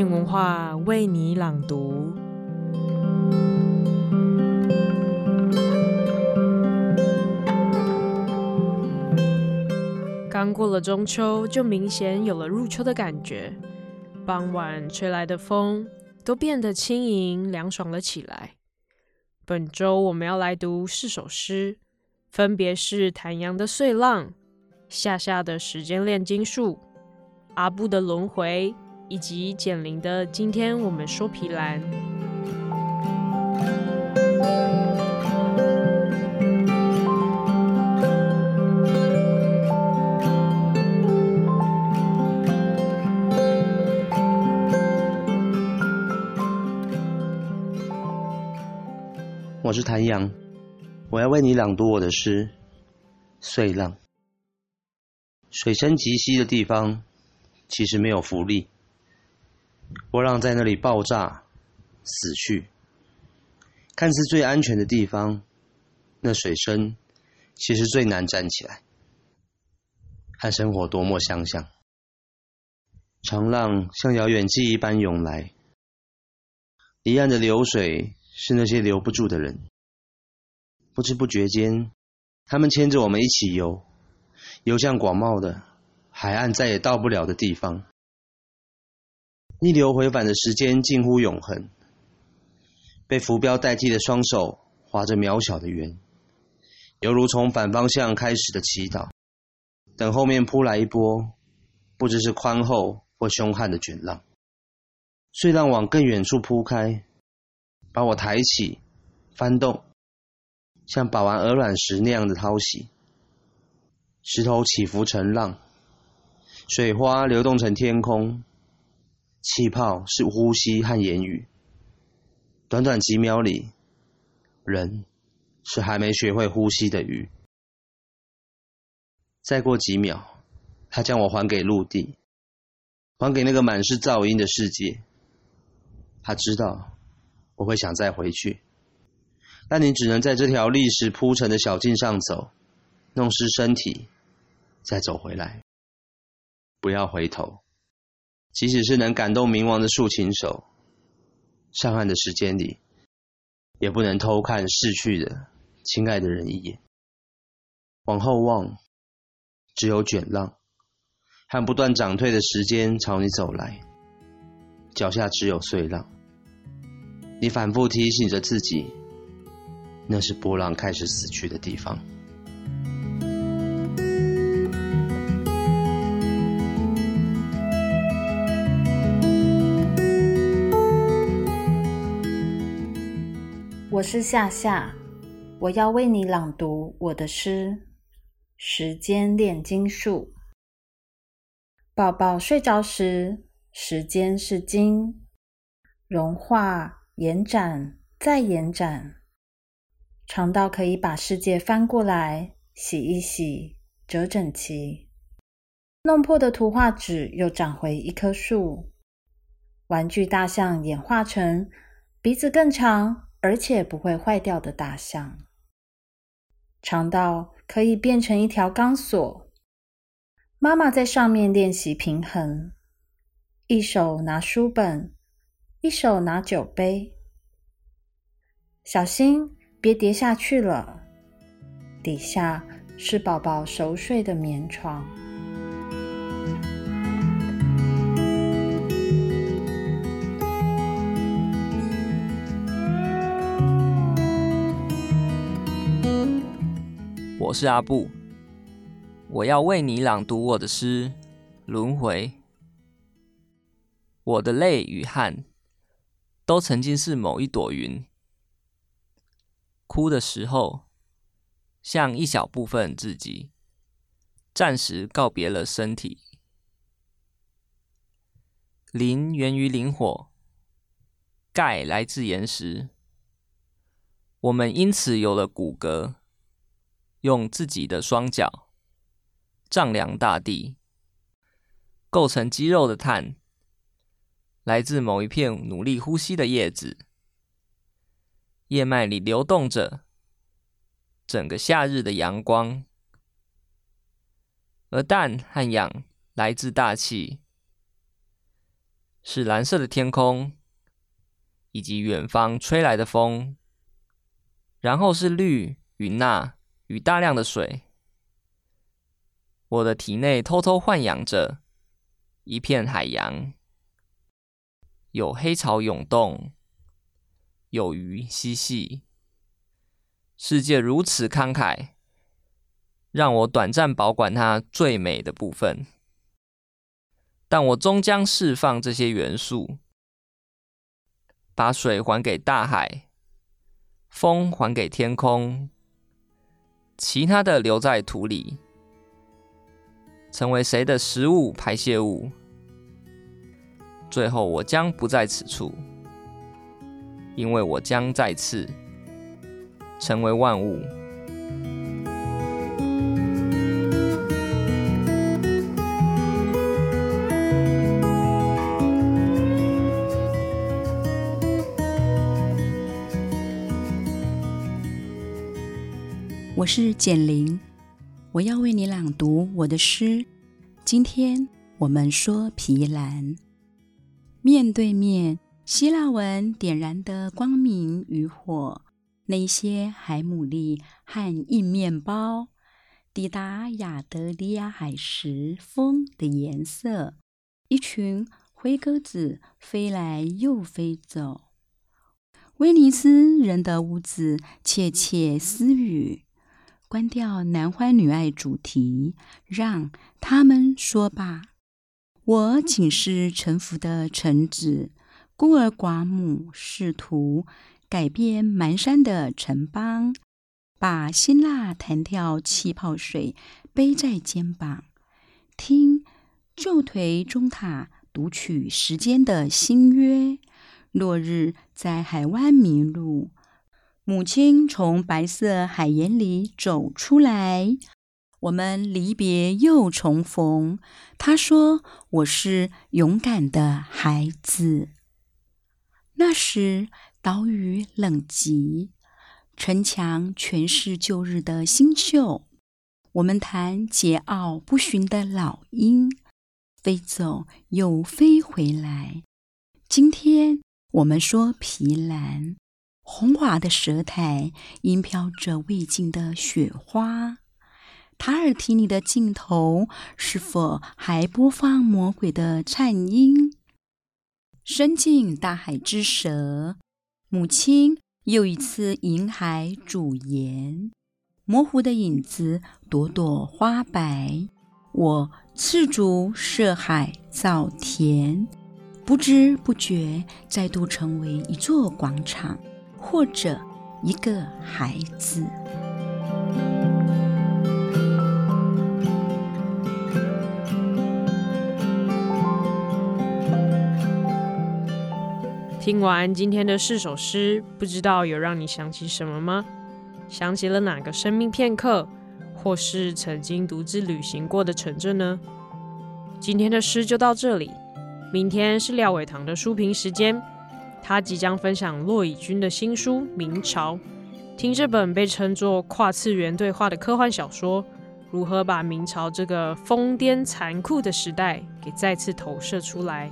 境文化为你朗读。刚过了中秋，就明显有了入秋的感觉。傍晚吹来的风都变得轻盈凉爽了起来。本周我们要来读四首诗，分别是谭阳的《碎浪》、夏夏的《时间炼金术》、阿布的《轮回》，以及简玲的《今天我们说皮兰》。我是谭阳，我要为你朗读我的诗《碎浪》。水深及膝的地方，其实没有浮力，波浪在那里爆炸、死去。看似最安全的地方，那水深其实最难站起来。和生活多么相像，长浪像遥远记忆般涌来，离岸的流水。是那些留不住的人，不知不觉间，他们牵着我们一起游，游向广袤的海岸，再也到不了的地方。逆流回返的时间近乎永恒，被浮标代替的双手划着渺小的圆，犹如从反方向开始的祈祷，等后面扑来一波，不知是宽厚或凶悍的卷浪，碎浪往更远处铺开。把我抬起，翻动，像把玩鹅卵石那样的淘洗。石头起伏成浪，水花流动成天空，气泡是呼吸和言语。短短几秒里，人是还没学会呼吸的鱼。再过几秒，他将我还给陆地，还给那个满是噪音的世界。他知道。我会想再回去，但你只能在这条历史铺陈的小径上走，弄湿身体，再走回来。不要回头，即使是能感动冥王的竖琴手，上岸的时间里，也不能偷看逝去的亲爱的人一眼。往后望，只有卷浪和不断涨退的时间朝你走来，脚下只有碎浪。你反复提醒着自己，那是波浪开始死去的地方。我是夏夏，我要为你朗读我的诗《时间炼金术》。宝宝睡着时，时间是金，融化。延展，再延展，长到可以把世界翻过来，洗一洗，折整齐。弄破的图画纸又长回一棵树。玩具大象演化成鼻子更长，而且不会坏掉的大象，长到可以变成一条钢索。妈妈在上面练习平衡，一手拿书本。一手拿酒杯，小心别跌下去了。底下是宝宝熟睡的棉床。我是阿布，我要为你朗读我的诗《轮回》。我的泪与汗。都曾经是某一朵云，哭的时候，像一小部分自己，暂时告别了身体。磷源于磷火，钙来自岩石，我们因此有了骨骼，用自己的双脚丈量大地，构成肌肉的碳。来自某一片努力呼吸的叶子，叶脉里流动着整个夏日的阳光，而氮和氧来自大气，是蓝色的天空，以及远方吹来的风，然后是绿、云娜与大量的水。我的体内偷偷豢养着一片海洋，有黑潮涌动，有鱼嬉戏。世界如此慷慨，让我短暂保管它最美的部分。但我终将释放这些元素，把水还给大海，风还给天空，其他的留在土里。成为谁的食物、排泄物？最后，我将不在此处，因为我将再次成为万物。我是简玲。我要为你朗读我的诗。今天我们说皮兰。面对面，希腊文点燃的光明与火，那些海姆利和硬面包，抵达亚得里亚海时，风的颜色，一群灰鸽子飞来又飞走，威尼斯人的屋子窃窃私语。关掉男欢女爱主题，让他们说吧。我仅是臣服的臣子，孤儿寡母，试图改变蹒跚的城邦，把辛辣弹跳气泡水背在肩膀，听旧颓钟塔读取时间的新约。落日在海湾迷路。母亲从白色海盐里走出来，我们离别又重逢。她说：“我是勇敢的孩子。”那时岛屿冷极，城墙全是旧日的星宿。我们谈桀骜不驯的老鹰，飞走又飞回来。今天我们说皮兰。红瓦的舌苔，因飘着未尽的雪花。塔尔提尼的尽头，是否还播放魔鬼的颤音？伸进大海之舌，母亲又一次银海煮盐。模糊的影子，朵朵花白。我赤足涉海造田，不知不觉再度成为一座广场。或者一个孩子。听完今天的四首诗，不知道有让你想起什么吗？想起了哪个生命片刻，或是曾经独自旅行过的城镇呢？今天的诗就到这里，明天是廖伟棠的书评时间。他即将分享骆以军的新书《明朝》，听这本被称作跨次元对话的科幻小说，如何把明朝这个疯癫残酷的时代给再次投射出来。